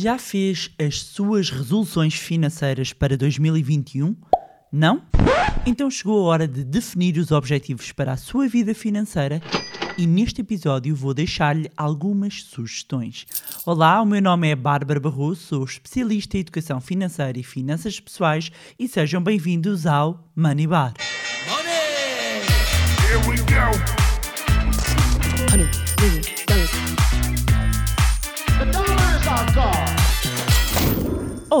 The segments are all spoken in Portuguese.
Já fez as suas resoluções financeiras para 2021? Não? Então chegou a hora de definir os objetivos para a sua vida financeira e neste episódio vou deixar-lhe algumas sugestões. Olá, o meu nome é Bárbara Barroso, sou especialista em educação financeira e finanças pessoais e sejam bem-vindos ao Money Bar. Money! Here we go!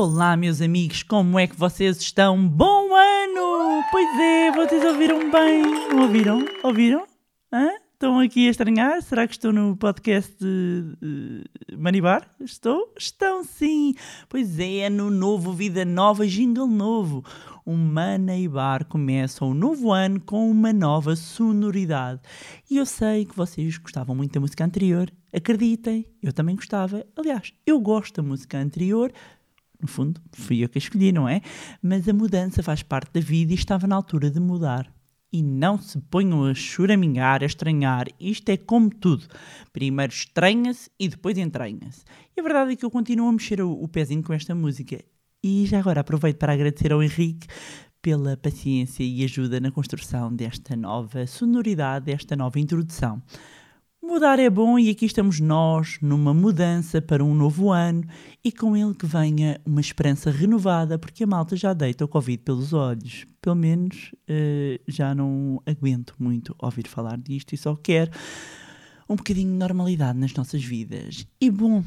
Olá, meus amigos, como é que vocês estão? Bom ano! Pois é, vocês ouviram bem? Ouviram? Ouviram? Hã? Estão aqui a estranhar? Será que estou no podcast de uh, Manibar? Estou? Estão sim! Pois é, ano novo, vida nova, jingle novo. O Manibar começa um novo ano com uma nova sonoridade. E eu sei que vocês gostavam muito da música anterior. Acreditem, eu também gostava. Aliás, eu gosto da música anterior, no fundo, fui eu que a escolhi, não é? Mas a mudança faz parte da vida e estava na altura de mudar. E não se ponham a choramingar, a estranhar. Isto é como tudo. Primeiro estranha-se e depois entranha-se. E a verdade é que eu continuo a mexer o, o pezinho com esta música. E já agora aproveito para agradecer ao Henrique pela paciência e ajuda na construção desta nova sonoridade, desta nova introdução. Mudar é bom e aqui estamos nós numa mudança para um novo ano e com ele que venha uma esperança renovada, porque a malta já deita o Covid pelos olhos. Pelo menos eh, já não aguento muito ouvir falar disto e só quero um bocadinho de normalidade nas nossas vidas. E bom,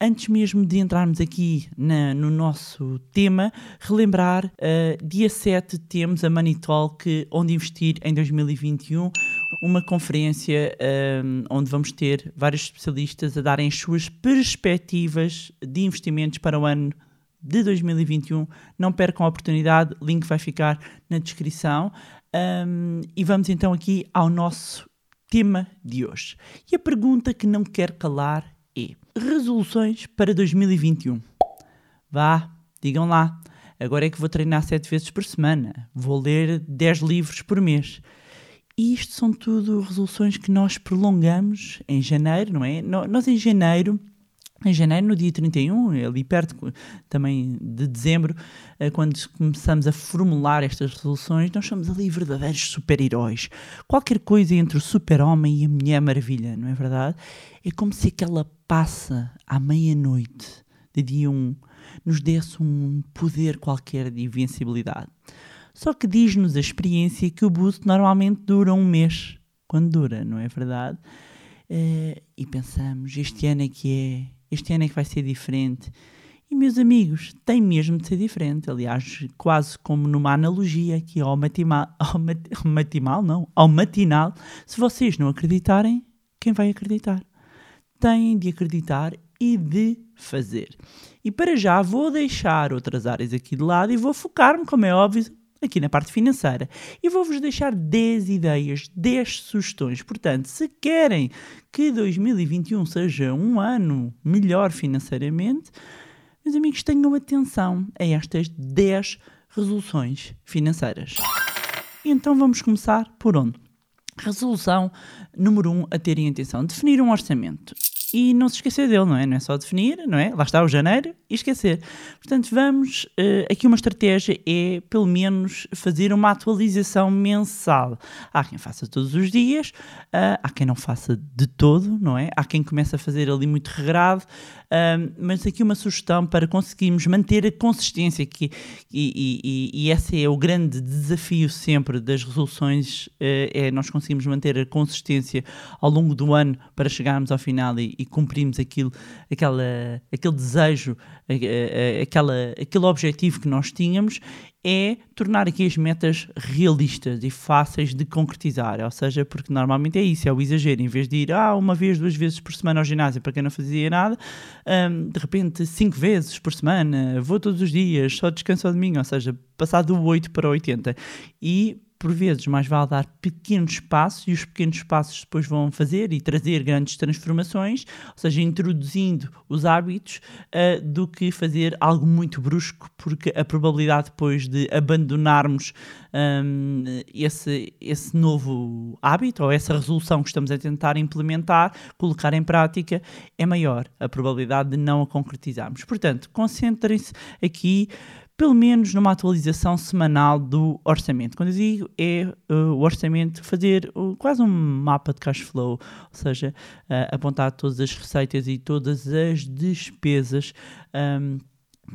antes mesmo de entrarmos aqui na- no nosso tema, relembrar, eh, dia 7 temos a Money Talk, onde investir em 2021, uma conferência ehm, onde vamos ter vários especialistas a darem as suas perspectivas de investimentos para o ano de 2021. Não percam a oportunidade, link vai ficar na descrição. Ehm, e vamos então aqui ao nosso tema de hoje. E a pergunta que não quer calar é: resoluções para 2021? Vá, digam lá. Agora é que vou treinar sete vezes por semana. Vou ler 10 livros por mês. E isto são tudo resoluções que nós prolongamos em janeiro, não é? Nós em janeiro, em janeiro, no dia 31, ali perto também de dezembro, eh, quando começamos a formular estas resoluções, nós somos ali verdadeiros super-heróis. Qualquer coisa entre o super-homem e a Mulher Maravilha, não é verdade? É como se aquela passa à meia-noite de dia 1 nos desse um poder qualquer de invencibilidade. Só que diz-nos a experiência que o boost normalmente dura um mês, quando dura, não é verdade? Eh, e pensamos, este ano é que é, este ano é que vai ser diferente. E meus amigos, tem mesmo de ser diferente. Aliás, quase como numa analogia aqui ao matinal, ao mat- ao matinal, não, ao matinal. Se vocês não acreditarem, quem vai acreditar? Têm de acreditar e de fazer. E para já vou deixar outras áreas aqui de lado e vou focar-me, como é óbvio, aqui na parte financeira. E vou-vos deixar 10 ideias, 10 sugestões. Portanto, se querem que 2021 seja um ano melhor financeiramente, meus amigos, tenham atenção a estas 10 resoluções financeiras. Então vamos começar por onde? Resolução número 1 um, a terem atenção: definir um orçamento. E não se esquecer dele, não é? Não é só definir, não é? Lá está o janeiro e esquecer. Portanto, vamos. eh, aqui uma estratégia é, pelo menos, fazer uma atualização mensal. Há quem faça todos os dias, ah, há quem não faça de todo, não é? Há quem comece a fazer ali muito regrado, ah, mas aqui uma sugestão para conseguirmos manter a consistência, que, e, e, e- e esse é o grande desafio sempre das resoluções, eh, é nós conseguimos manter a consistência ao longo do ano para chegarmos ao final e, e cumprirmos aquilo, aquela, aquele desejo, aquela, aquele objetivo que nós tínhamos, é tornar aqui as metas realistas e fáceis de concretizar. Ou seja, porque normalmente é isso, é o exagero. Em vez de ir ah, uma vez, duas vezes por semana ao ginásio para quem não fazia nada, hum, de repente cinco vezes por semana, vou todos os dias, só descanso ao domingo, ou seja, passar do 8 para 80. E por vezes, mais vale dar pequenos passos e os pequenos passos depois vão fazer e trazer grandes transformações, ou seja, introduzindo os hábitos, uh, do que fazer algo muito brusco, porque a probabilidade depois de abandonarmos um, esse, esse novo hábito ou essa resolução que estamos a tentar implementar, colocar em prática, é maior a probabilidade de não a concretizarmos. Portanto, concentrem-se aqui pelo menos numa atualização semanal do orçamento. Quando eu digo é uh, o orçamento, fazer uh, quase um mapa de cash flow, ou seja, uh, apontar todas as receitas e todas as despesas. Um,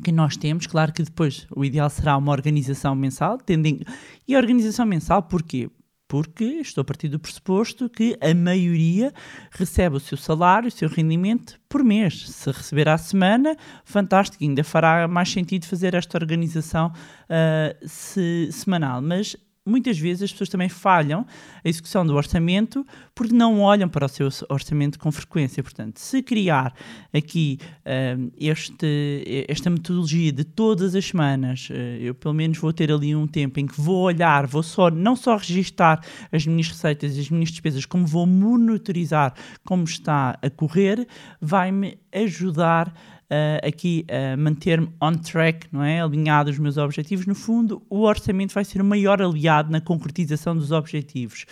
que nós temos, claro que depois o ideal será uma organização mensal, tendem... e a organização mensal porquê? Porque estou a partir do pressuposto que a maioria recebe o seu salário, o seu rendimento por mês. Se receber à semana, fantástico, ainda fará mais sentido fazer esta organização uh, se, semanal. Mas muitas vezes as pessoas também falham a execução do orçamento porque não olham para o seu orçamento com frequência. Portanto, se criar aqui uh, este, esta metodologia de todas as semanas, uh, eu pelo menos vou ter ali um tempo em que vou olhar, vou só não só registar as minhas receitas e as minhas despesas, como vou monitorizar como está a correr, vai-me ajudar uh, aqui uh, manter-me on track, não é? Alinhado aos meus objetivos. No fundo, o orçamento vai ser o maior aliado na concretização dos objetivos.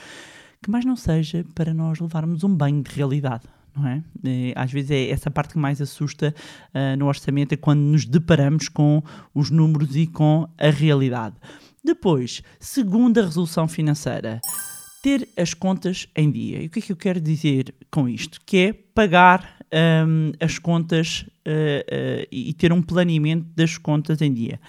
Que mais não seja para nós levarmos um banho de realidade. Não é? E, às vezes é essa parte que mais assusta uh, no orçamento, é quando nos deparamos com os números e com a realidade. Depois, segunda resolução financeira ter as contas em dia. E o que é que eu quero dizer com isto? Que é pagar um, as contas uh, uh, e ter um planeamento das contas em dia.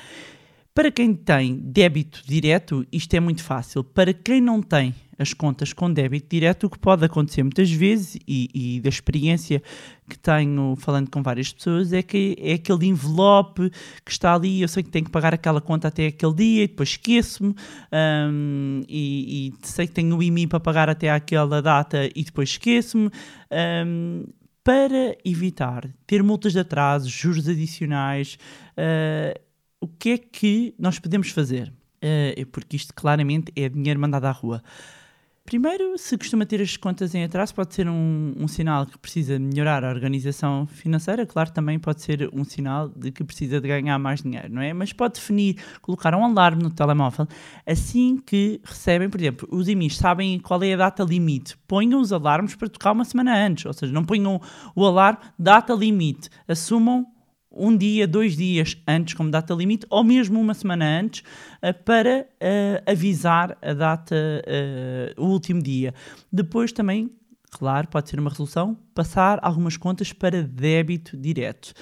Para quem tem débito direto, isto é muito fácil. Para quem não tem as contas com débito direto, o que pode acontecer muitas vezes, e, e, da experiência que tenho falando com várias pessoas, é que é aquele envelope que está ali, eu sei que tenho que pagar aquela conta até aquele dia, e depois esqueço-me, um, e, e, sei que tenho o IMI para pagar até aquela data e depois esqueço-me. Um, para evitar ter multas de atraso, juros adicionais, uh, o que é que nós podemos fazer? Uh, porque isto claramente é dinheiro mandado à rua. Primeiro, se costuma ter as contas em atraso, pode ser um, um, sinal que precisa melhorar a organização financeira. Claro, também pode ser um sinal de que precisa de ganhar mais dinheiro, não é? Mas pode definir, colocar um alarme no telemóvel assim que recebem, por exemplo, os IMIs sabem qual é a data limite. Ponham os alarmes para tocar uma semana antes, ou seja, não ponham o alarme data limite. Assumam um dia, dois dias antes, como data limite, ou mesmo uma semana antes, uh, para uh, avisar a data, uh, o último dia. Depois também, claro, pode ser uma resolução, passar algumas contas para débito direto.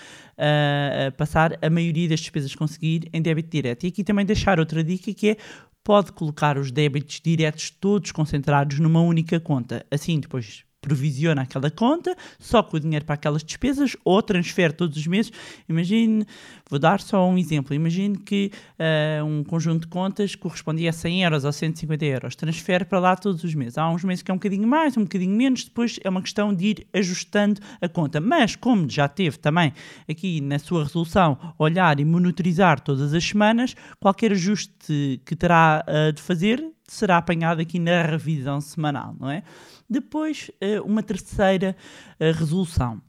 passar a maioria das despesas conseguir em débito direto. E aqui também deixar outra dica que é pode colocar os débitos diretos todos concentrados numa única conta. Assim, depois provisiona aquela conta só com o dinheiro para aquelas despesas ou transfere todos os meses. Imagine, vou dar só um exemplo, imagine que uh, um conjunto de contas correspondia a 100 euros ou 150 euros, transfere para lá todos os meses. Há uns meses que é um bocadinho mais, um bocadinho menos, depois é uma questão de ir ajustando a conta. Mas como já teve também aqui na sua resolução olhar e monitorizar todas as semanas, qualquer ajuste que terá uh, de fazer será apanhado aqui na revisão semanal, não é? Depois, eh, uma terceira eh, resolução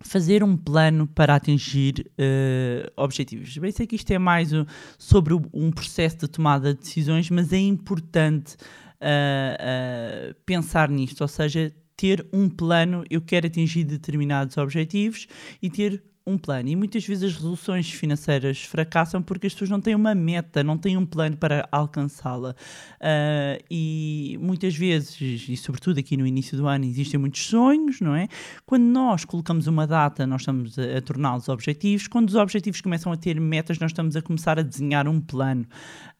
fazer um plano para atingir uh, objetivos. Bem, sei que isto é mais sobre um processo de tomada de decisões, mas é importante uh, pensar nisto, ou seja, ter um plano. Eu quero atingir determinados objetivos e ter um plano. E muitas vezes as resoluções financeiras fracassam porque as pessoas não têm uma meta, não têm um plano para alcançá-la. Uh, e muitas vezes, e sobretudo aqui no início do ano, existem muitos sonhos, não é? Quando nós colocamos uma data, nós estamos a, a torná-los objetivos. Quando os objetivos começam a ter metas, nós estamos a começar a desenhar um plano.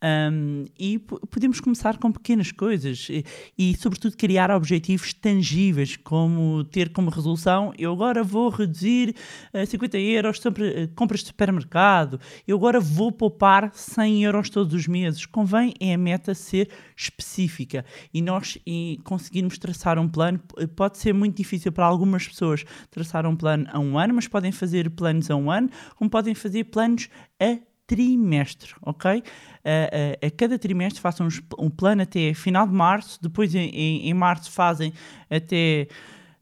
Um, e podemos começar com pequenas coisas e, e, sobretudo, criar objetivos tangíveis, como ter como resolução: eu agora vou reduzir uh, 50 euros sobre uh, compras de supermercado, eu agora vou poupar 100 euros todos os meses. Convém é a meta ser específica e nós e conseguirmos traçar um plano. Pode ser muito difícil para algumas pessoas traçar um plano a um ano, mas podem fazer planos a um ano, como podem fazer planos a trimestre, ok? A, a- cada trimestre façam um plano até final de março, depois em, em- em março fazem até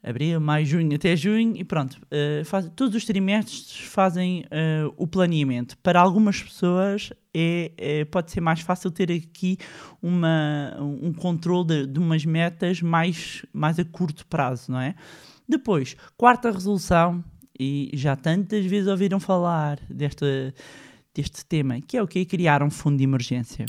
abril, maio, junho, até junho e pronto. eh, faz- todos os trimestres fazem eh, o planeamento. Para algumas pessoas é, é- pode ser mais fácil ter aqui uma, um controle de, de umas metas mais, mais a curto prazo, não é? Depois, quarta resolução, e já tantas vezes ouviram falar desta, deste tema, que é o que Criar um fundo de emergência.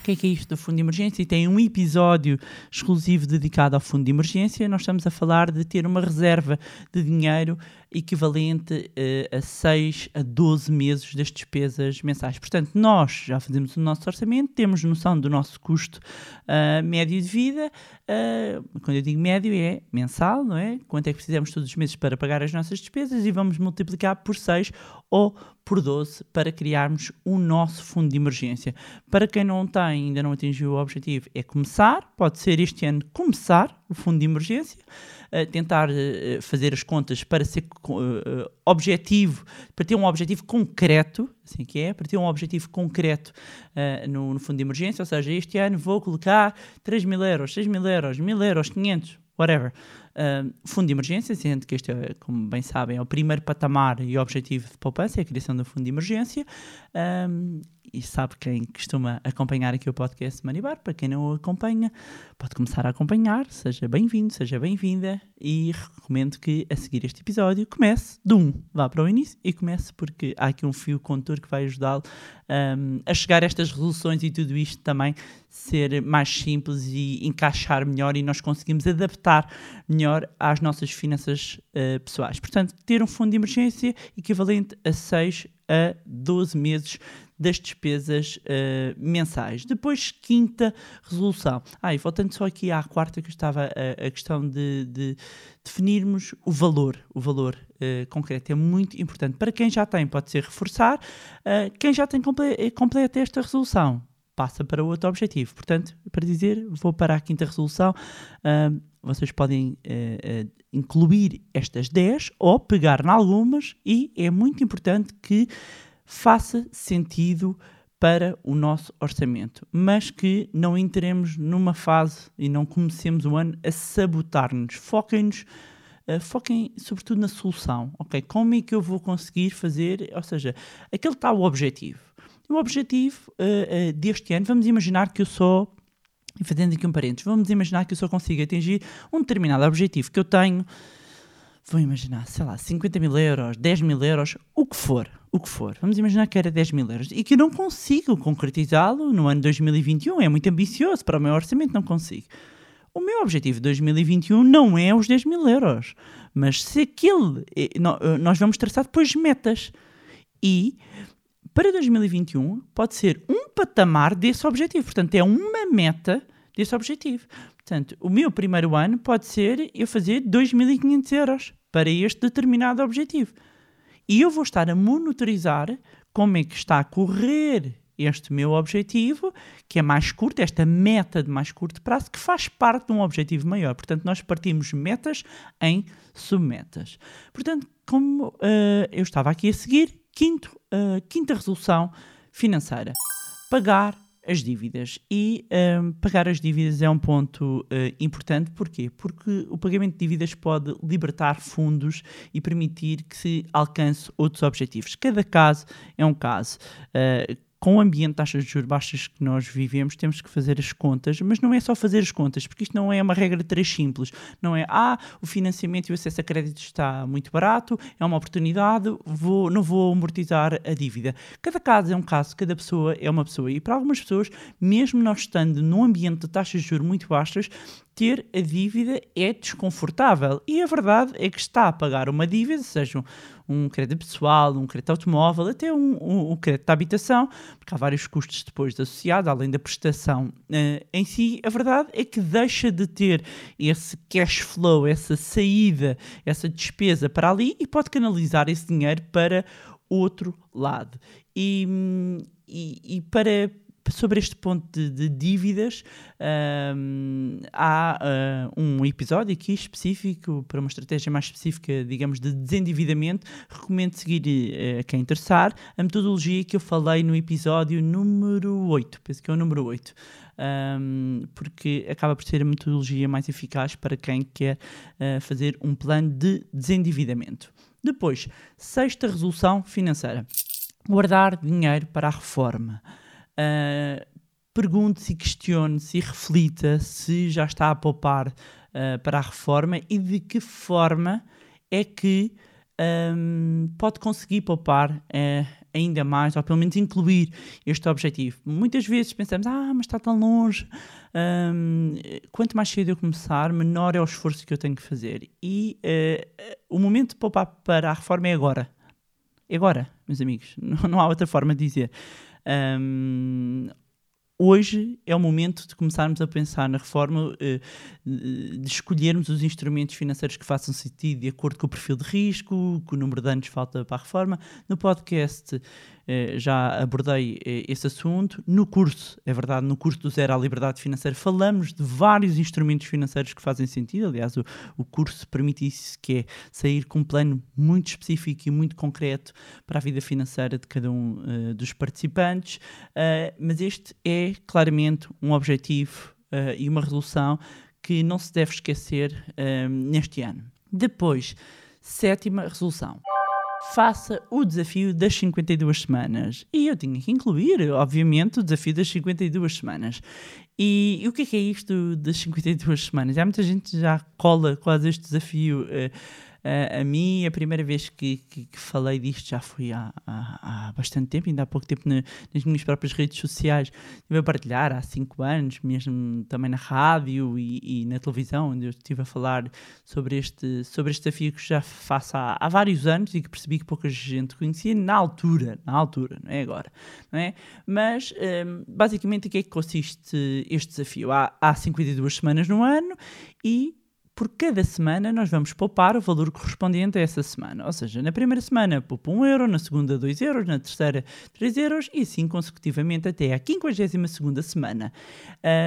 O que é que é isto do fundo de emergência? E tem um episódio exclusivo dedicado ao fundo de emergência. Nós estamos a falar de ter uma reserva de dinheiro equivalente eh, a 6 a 12 meses das despesas mensais. Portanto, nós já fazemos o nosso orçamento, temos noção do nosso custo ah, médio de vida. ah, quando eu digo médio, é mensal, não é? Quanto é que precisamos todos os meses para pagar as nossas despesas e vamos multiplicar por 6 ou por 12 para criarmos o nosso fundo de emergência. Para quem não tem, ainda não atingiu o objetivo, é começar, pode ser este ano começar o fundo de emergência, eh, tentar eh, fazer as contas para ser eh, objetivo, para ter um objetivo concreto, assim que é, para ter um objetivo concreto eh, no, no fundo de emergência, ou seja, este ano vou colocar 3 mil euros, 6 mil euros, 1000 euros, 500, whatever. Fundo de emergência, sendo que este, é, como bem sabem, é o primeiro patamar e objetivo de poupança, é a criação do fundo de emergência. Um, e sabe quem costuma acompanhar aqui o podcast Manibar, para quem não o acompanha, pode começar a acompanhar, seja bem-vindo, seja bem-vinda, e recomendo que a seguir este episódio comece de um, vá para o início e comece porque há aqui um fio condutor que vai ajudá-lo um, a chegar a estas resoluções e tudo isto também ser mais simples e encaixar melhor e nós conseguimos adaptar melhor às nossas finanças eh, pessoais. Portanto, ter um fundo de emergência equivalente a 6 a 12 meses das despesas eh, mensais. Depois, quinta resolução. Ah, e voltando só aqui à quarta que estava a, a questão de, de definirmos o valor, o valor eh, concreto é muito importante. Para quem já tem, pode ser reforçar. Eh, quem já tem comple eh, completa esta resolução, passa para outro objetivo. Portanto, para dizer, vou para a quinta resolução. ah, vocês podem eh, eh, incluir estas 10 ou pegar em algumas e é muito importante que faça sentido para o nosso orçamento, mas que não entremos numa fase e não comecemos o ano a sabotar-nos. Foquem-nos, eh, foquem sobretudo na solução, ok? Como é que eu vou conseguir fazer, ou seja, aquele tal objetivo. O objetivo eh, eh, deste ano, vamos imaginar que eu só, fazendo aqui um parênteses, vamos imaginar que eu só consigo atingir um determinado objetivo que eu tenho, vou imaginar, sei lá, 50 mil euros, 10 mil euros, o que for, o que for. Vamos imaginar que era 10 mil euros e que eu não consigo concretizá-lo no ano 2021, é muito ambicioso para o meu orçamento, não consigo. O meu objetivo de 2021 não é os 10 mil euros, mas se aquele. eh, Nós vamos traçar depois metas. E para 2021 pode ser um patamar desse objetivo. Portanto, é uma meta desse objetivo. Portanto, o meu primeiro ano pode ser eu fazer 2.500 euros para este determinado objetivo. E eu vou estar a monitorizar como é que está a correr este meu objetivo, que é mais curto, esta meta de mais curto prazo, que faz parte de um objetivo maior. Portanto, nós partimos metas em submetas. Portanto, como eh, eu estava aqui a seguir, quinto, eh, quinta resolução financeira. Pagar as dívidas. E ehm, pagar as dívidas é um ponto eh, importante. Porquê? Porque o pagamento de dívidas pode libertar fundos e permitir que se alcance outros objetivos. Cada caso é um caso. Eh, com o ambiente de taxas de juros baixas que nós vivemos, temos que fazer as contas, mas não é só fazer as contas, porque isto não é uma regra de três simples. Não é, ah, o financiamento e o acesso a crédito está muito barato, é uma oportunidade, vou, não vou amortizar a dívida. Cada caso é um caso, cada pessoa é uma pessoa. E para algumas pessoas, mesmo nós estando num ambiente de taxas de juros muito baixas, ter a dívida é desconfortável. E a verdade é que está a pagar uma dívida, seja um crédito pessoal, um crédito automóvel, até um, um, um crédito de habitação, porque há vários custos depois associados, além da prestação eh, em si. A verdade é que deixa de ter esse cash flow, essa saída, essa despesa para ali e pode canalizar esse dinheiro para outro lado. E, hum, e, e para sobre este ponto de, de dívidas, ahm, há ah, um episódio aqui específico para uma estratégia mais específica, digamos, de desendividamento. Recomendo seguir eh, a quem interessar a metodologia que eu falei no episódio número 8, penso que é o número 8. ahm, porque acaba por ser a metodologia mais eficaz para quem quer ah, fazer um plano de desendividamento. Depois, sexta resolução financeira: guardar dinheiro para a reforma. Uh, Pergunte-se, questione-se e reflita se já está a poupar uh, para a reforma e de que forma é que um, pode conseguir poupar uh, ainda mais, ou pelo menos incluir este objetivo. Muitas vezes pensamos, ah, mas está tão longe, um, quanto mais cedo eu começar, menor é o esforço que eu tenho que fazer. E uh, o momento de poupar para a reforma é agora. É agora, meus amigos. Não, não há outra forma de dizer. Um, hoje é o momento de começarmos a pensar na reforma, eh, de escolhermos os instrumentos financeiros que façam sentido de acordo com o perfil de risco, com o número de anos que falta para a reforma. No podcast já abordei eh, esse assunto. No curso, é verdade, no curso do Zero à Liberdade Financeira, falamos de vários instrumentos financeiros que fazem sentido. Aliás, o, o curso permite isso, que é sair com um plano muito específico e muito concreto para a vida financeira de cada um eh, dos participantes. Uh, mas este é claramente um objetivo uh, e uma resolução que não se deve esquecer uh, neste ano. Depois, sétima resolução. Faça o desafio das 52 semanas. E eu tinha que incluir, obviamente, o desafio das 52 semanas. E, e o que é, que é isto das 52 semanas? Há muita gente já cola quase este desafio. Uh, Uh, a mim, a primeira vez que, que, que falei disto já foi há, há, há, bastante tempo, ainda há pouco tempo na, nas minhas próprias redes sociais. Estive a partilhar há cinco anos, mesmo também na rádio e, e, na televisão, onde eu estive a falar sobre este, sobre este desafio que já faço há, há vários anos e que percebi que pouca gente conhecia na altura, na altura, não é agora, não é? Mas, um, basicamente, o que é que consiste este desafio? Há, há 52 semanas no ano e por cada semana nós vamos poupar o valor correspondente a essa semana. Ou seja, na primeira semana poupa 1 euro, na segunda 2 euros, na terceira 3 euros e assim consecutivamente até à 52 semana.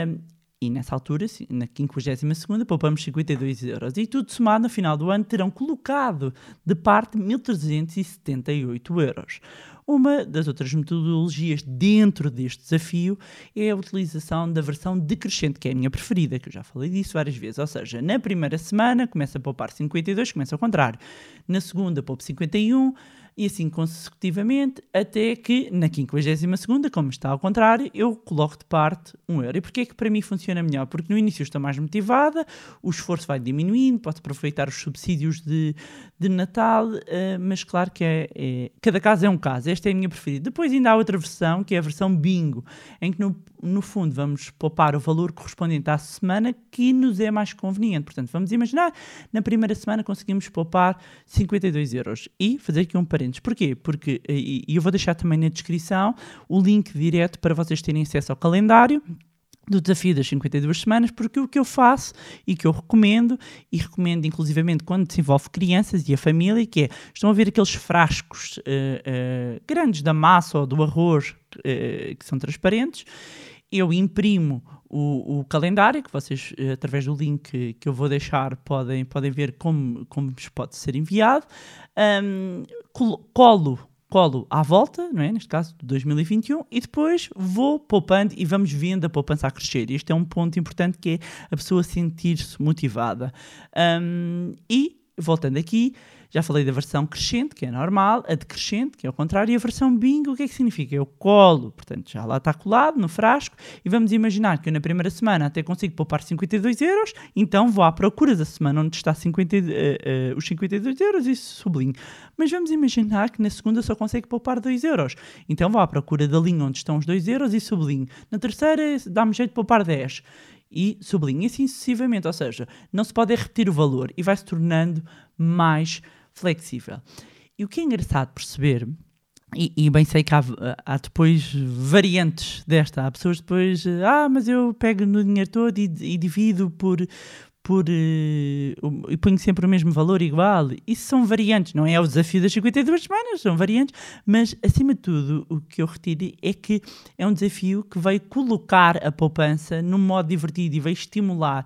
Um, e nessa altura, na 52 poupamos 52 euros. E tudo somado no final do ano terão colocado de parte 1.378 euros. Uma das outras metodologias dentro deste desafio é a utilização da versão decrescente, que é a minha preferida, que eu já falei disso várias vezes. Ou seja, na primeira semana começa a poupar 52, começa ao contrário. Na segunda, poupa 51 e assim consecutivamente, até que na 52 como está ao contrário, eu coloco de parte um euro. E porquê é que para mim funciona melhor? Porque no início estou mais motivada, o esforço vai diminuindo, posso aproveitar os subsídios de, de Natal, uh, mas claro que é, é, cada caso é um caso. Esta é a minha preferida. Depois ainda há outra versão, que é a versão bingo, em que no, no fundo vamos poupar o valor correspondente à semana que nos é mais conveniente. Portanto, vamos imaginar, na primeira semana conseguimos poupar 52 euros. E fazer aqui um parênteses. Porquê? Porque, e eu vou deixar também na descrição o link direto para vocês terem acesso ao calendário do desafio das 52 semanas, porque o que eu faço e que eu recomendo, e recomendo inclusivamente quando se envolve crianças e a família, que é, estão a ver aqueles frascos uh, uh, grandes da massa ou do arroz uh, que são transparentes, eu imprimo o, o, calendário, que vocês, através do link que eu vou deixar, podem, podem ver como, como pode ser enviado, um, colo colo à volta, não é? neste caso de 2021, e depois vou poupando e vamos vendo a poupança a crescer. Este é um ponto importante que é a pessoa sentir-se motivada. Um, e, voltando aqui, já falei da versão crescente, que é normal, a decrescente, que é o contrário, e a versão bingo, o que é que significa? Eu colo, portanto, já lá está colado no frasco, e vamos imaginar que eu na primeira semana até consigo poupar 52 euros, então vou à procura da semana onde está 50, uh, uh, os 52 euros e sublinho. Mas vamos imaginar que na segunda só consigo poupar 2 euros, então vou à procura da linha onde estão os 2 euros e sublinho. Na terceira dá-me jeito de poupar 10 e sublinho, e assim sucessivamente, ou seja, não se pode repetir o valor e vai se tornando mais flexível. E o que é engraçado perceber, e, e bem sei que há, há, depois variantes desta, há pessoas depois, ah, mas eu pego no dinheiro todo e, e divido por, por. eh, e ponho sempre o mesmo valor igual. Isso são variantes, não é o desafio das 52 semanas, são variantes, mas acima de tudo, o que eu retiro é que é um desafio que vai colocar a poupança num modo divertido e vai estimular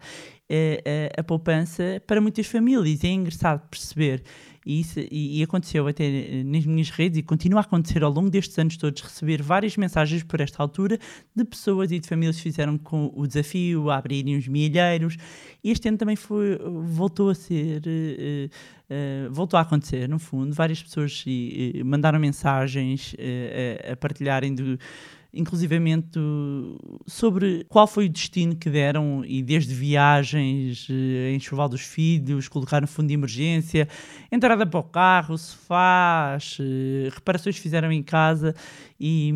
eh, a, a poupança para muitas famílias. É engraçado perceber. E, isso, e, e aconteceu até nas minhas redes e continua a acontecer ao longo destes anos todos receber várias mensagens por esta altura de pessoas e de famílias que fizeram com o desafio a abrirem os milheiros. Este ano também foi, voltou a ser, eh, eh, voltou a acontecer, no fundo. Várias pessoas eh, mandaram mensagens a, a partilharem do inclusivamente sobre qual foi o destino que deram e desde viagens, eh, enxoval dos filhos, colocar no fundo de emergência, entrada para o carro, sofás, eh, reparações que fizeram em casa e,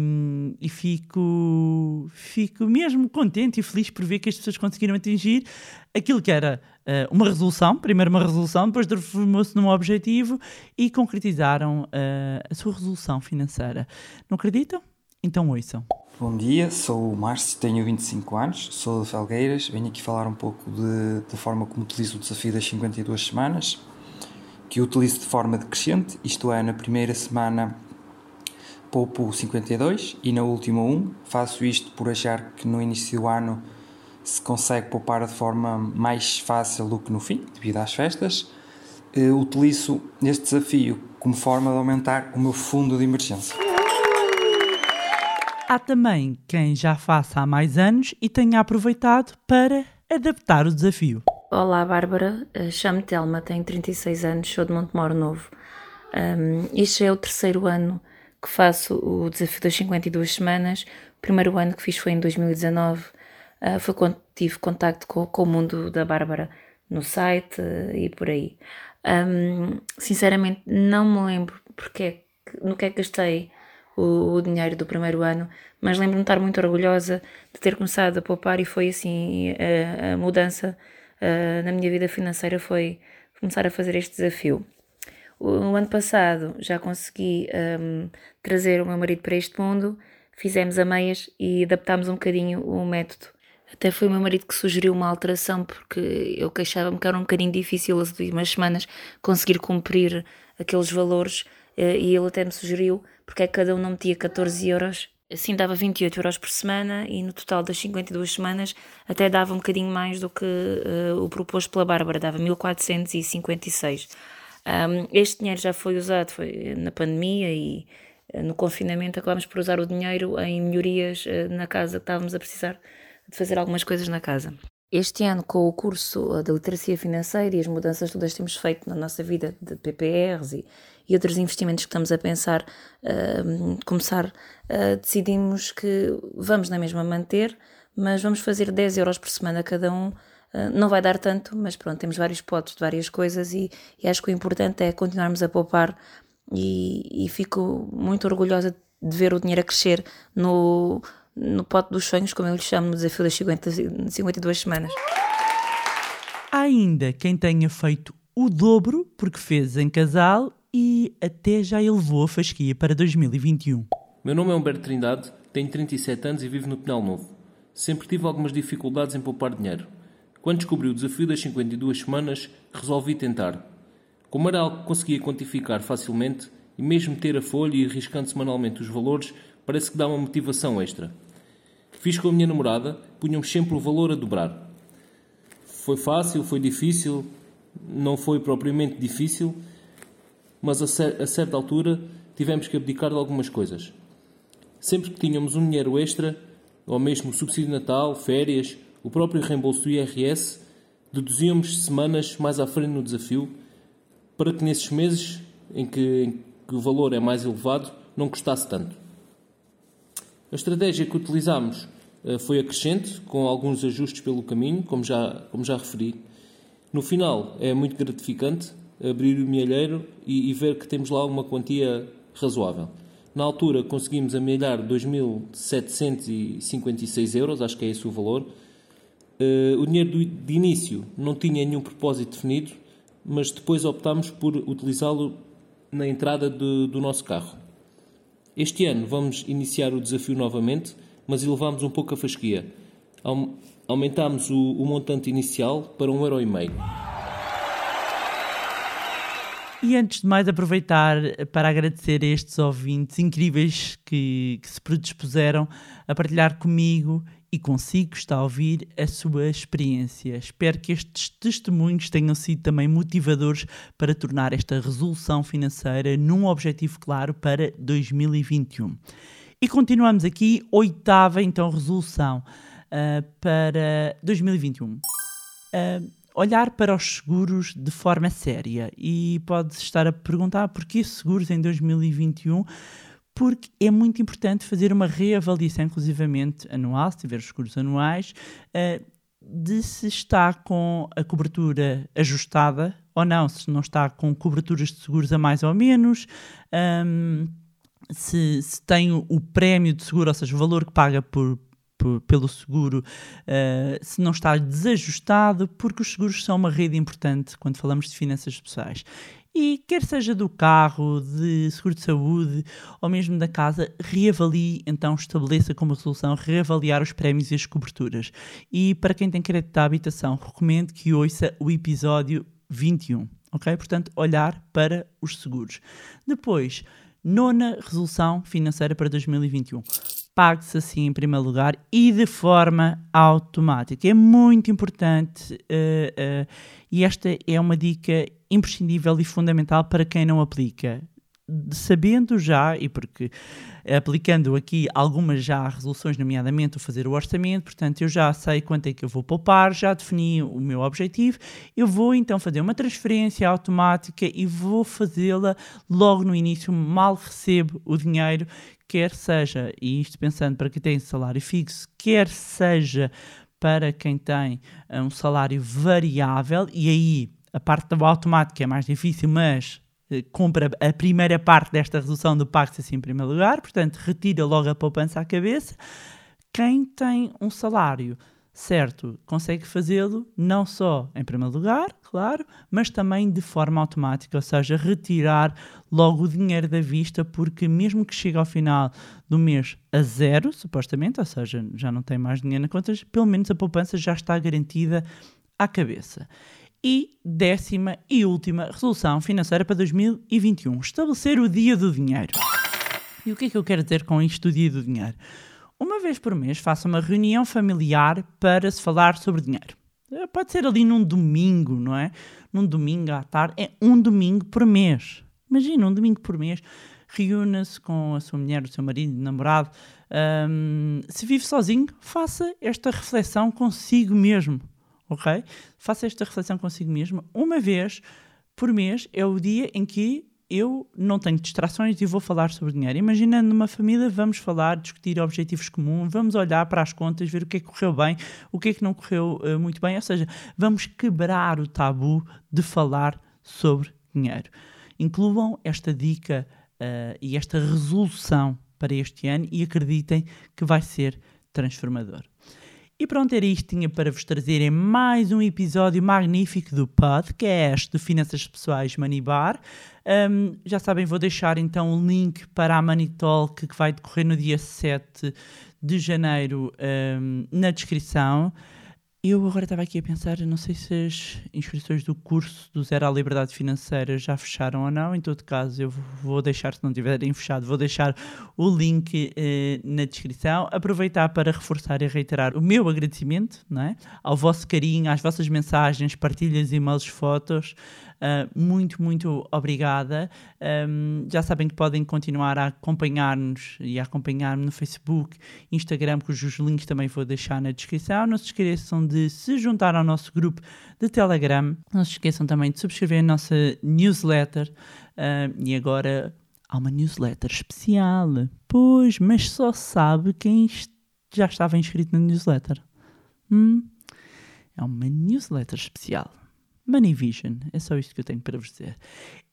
e fico, fico mesmo contente e feliz por ver que as pessoas conseguiram atingir aquilo que era eh, uma resolução, primeiro uma resolução, depois transformou-se num objetivo e concretizaram eh, a sua resolução financeira. Não acreditam? Então ouçam. Bom dia, sou o Márcio, tenho 25 anos, sou de Felgueiras, venho aqui falar um pouco de, da forma como utilizo o desafio das 52 semanas, que utilizo de forma decrescente, isto é, na primeira semana poupo 52 e na última 1. Faço isto por achar que no início do ano se consegue poupar de forma mais fácil do que no fim, devido às festas. Eh, Utilizo este desafio como forma de aumentar o meu fundo de emergência. Há também quem já faça há mais anos e tenha aproveitado para adaptar o desafio. Olá, Bárbara. Uh, Chamo-me Telma, tenho 36 anos, sou de Montemoro Novo. Um, este é o terceiro ano que faço o desafio das 52 semanas. O primeiro ano que fiz foi em 2019. Uh, foi quando tive contacto com, com o mundo da Bárbara no site uh, e por aí. Um, sinceramente, não me lembro porque é no que é que gastei o, o dinheiro do primeiro ano, mas lembro-me de estar muito orgulhosa de ter começado a poupar e foi assim a, a mudança ah, na minha vida financeira foi começar a fazer este desafio. O, ano passado já consegui ahm, trazer o meu marido para este mundo, fizemos a meias e adaptámos um bocadinho o método. Até foi o meu marido que sugeriu uma alteração porque eu queixava-me que era um bocadinho difícil as últimas semanas conseguir cumprir aqueles valores e ele até me sugeriu porque é que cada um não metia 14 euros. Assim dava 28 euros por semana e no total das 52 semanas até dava um bocadinho mais do que eh, o proposto pela Bárbara, dava 1456. Um, este dinheiro já foi usado foi na pandemia e eh, no confinamento acabámos por usar o dinheiro em melhorias eh, na casa que estávamos a precisar de fazer algumas coisas na casa. Este ano, com o curso eh, da literacia financeira e as mudanças todas que temos feito na nossa vida de PPRs e, e outros investimentos que estamos a pensar, ahm, começar, ah, decidimos que vamos na mesma manter, mas vamos fazer 10 euros por semana cada um. Ah, não vai dar tanto, mas pronto, temos vários potes de várias coisas e, e acho que o importante é continuarmos a poupar e, e fico muito orgulhosa de ver o dinheiro a crescer no, no pote dos sonhos, como eu lhe chamo, no desafio das 50, 52 semanas. Há ainda quem tenha feito o dobro porque fez em casal e até já elevou a fasquia para 2021. Meu nome é Humberto Trindade, tenho 37 anos e vivo no Pinhal Novo. Sempre tive algumas dificuldades em poupar dinheiro. Quando descobri o desafio das 52 semanas, resolvi tentar. Como era algo que conseguia quantificar facilmente, e mesmo ter a folha e arriscando semanalmente os valores, parece que dá uma motivação extra. Fiz com a minha namorada, punhamos sempre o valor a dobrar. Foi fácil, foi difícil, não foi propriamente difícil, mas a, cer- a certa altura tivemos que abdicar de algumas coisas. Sempre que tínhamos um dinheiro extra, ou mesmo subsídio de Natal, férias, o próprio reembolso do IRS, deduzíamos semanas mais à frente no desafio, para que nesses meses em que, em que o valor é mais elevado, não custasse tanto. A estratégia que utilizámos eh, foi a crescente, com alguns ajustes pelo caminho, como já, como já referi. No final, é muito gratificante abrir o milheiro e, e ver que temos lá uma quantia razoável. Na altura, conseguimos amelhar 2.756 euros, acho que é esse o valor. Eh, o dinheiro de início não tinha nenhum propósito definido, mas depois optámos por utilizá-lo na entrada de- do nosso carro. Este ano vamos iniciar o desafio novamente, mas elevamos um pouco a fasquia. Aum- Aumentámos o, o montante inicial para 1,5€. E antes de mais, aproveitar para agradecer a estes ouvintes incríveis que, que se predispuseram a partilhar comigo e consigo está a ouvir a sua experiência. Espero que estes testemunhos tenham sido também motivadores para tornar esta resolução financeira num objetivo claro para 2021. E continuamos aqui, oitava então resolução uh, para 2021. Uh, olhar para os seguros de forma séria. E pode estar a perguntar porquê seguros em 2021? Porque é muito importante fazer uma reavaliação, inclusivamente anual, se tiver os seguros anuais, uh, de se está com a cobertura ajustada ou não, se não está com coberturas de seguros a mais ou menos, um, se, se, tem o, prémio de seguro, ou seja, o valor que paga por pelo seguro, uh, se não está desajustado, porque os seguros são uma rede importante quando falamos de finanças pessoais. E quer seja do carro, de seguro de saúde ou mesmo da casa, reavalie, então estabeleça como solução reavaliar os prémios e as coberturas. E para quem tem crédito da habitação, recomendo que ouça o episódio 21, ok? Portanto, olhar para os seguros. Depois, nona resolução financeira para 2021 pague-se assim em primeiro lugar e de forma automática. É muito importante uh, uh, e esta é uma dica imprescindível e fundamental para quem não aplica. Sabendo já, e porque aplicando aqui algumas já resoluções, nomeadamente o fazer o orçamento, portanto eu já sei quanto é que eu vou poupar, já defini o meu objetivo, eu vou então fazer uma transferência automática e vou fazê-la logo no início, mal recebo o dinheiro, quer seja, e isto pensando para quem tem salário fixo, quer seja para quem tem um salário variável, e aí a parte do automático é mais difícil, mas eh, compra a primeira parte desta redução do pacto assim em primeiro lugar, portanto retira logo a poupança à cabeça. Quem tem um salário certo consegue fazê-lo não só em primeiro lugar, claro, mas também de forma automática, ou seja, retirar logo o dinheiro da vista, porque mesmo que chegue ao final do mês a zero, supostamente, ou seja, já não tem mais dinheiro na conta, pelo menos a poupança já está garantida à cabeça. E décima e última resolução financeira para 2021: estabelecer o dia do dinheiro. E o que é que eu quero dizer com isto do dia do dinheiro? Uma vez por mês faça uma reunião familiar para se falar sobre dinheiro. Eh, pode ser ali num domingo, não é? Num domingo à tarde. É um domingo por mês. Imagina, um domingo por mês. Reúna-se com a sua mulher, o seu marido, o namorado. Um, se vive sozinho, faça esta reflexão consigo mesmo ok? Faça esta reflexão consigo mesmo. Uma vez por mês é o dia em que eu não tenho distrações e vou falar sobre dinheiro. Imaginando numa família, vamos falar, discutir objetivos comuns, vamos olhar para as contas, ver o que é que correu bem, o que é que não correu uh, muito bem. Ou seja, vamos quebrar o tabu de falar sobre dinheiro. Incluam esta dica uh, e esta resolução para este ano e acreditem que vai ser transformador. E pronto, era isto tinha para vos trazer em mais um episódio magnífico do podcast de Finanças Pessoais Money Bar. Um, já sabem, vou deixar então o link para a Money Talk que vai decorrer no dia 7 de janeiro um, na descrição. Eu agora estava aqui a pensar, não sei se as inscrições do curso do Zero à Liberdade Financeira já fecharam ou não. Em todo caso, eu vou deixar, se não tiverem fechado, vou deixar o link eh, na descrição. Aproveitar para reforçar e reiterar o meu agradecimento não é? ao vosso carinho, às vossas mensagens, partilhas, e-mails, fotos. Uh, muito, muito obrigada. Um, já sabem que podem continuar a acompanhar-nos e a acompanhar-me no Facebook, Instagram, cujos links também vou deixar na descrição. Não se esqueçam de se juntar ao nosso grupo de Telegram. Não se esqueçam também de subscrever a nossa newsletter. Uh, e agora há uma newsletter especial. Pois, mas só sabe quem já estava inscrito na newsletter. Hum? É uma newsletter especial. Money Vision. É só isto que eu tenho para vos dizer.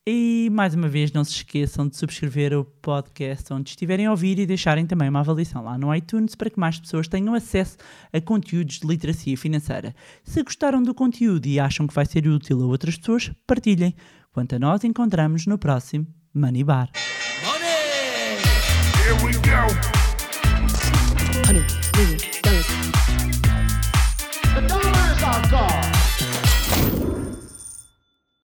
E mais uma vez, não se esqueçam de subscrever o podcast onde estiverem a ouvir e deixarem também uma avaliação lá no iTunes para que mais pessoas tenham acesso a conteúdos de literacia financeira. Se gostaram do conteúdo e acham que vai ser útil a outras pessoas, partilhem. Quanto a nós, encontramos no próximo Money Bar. Money!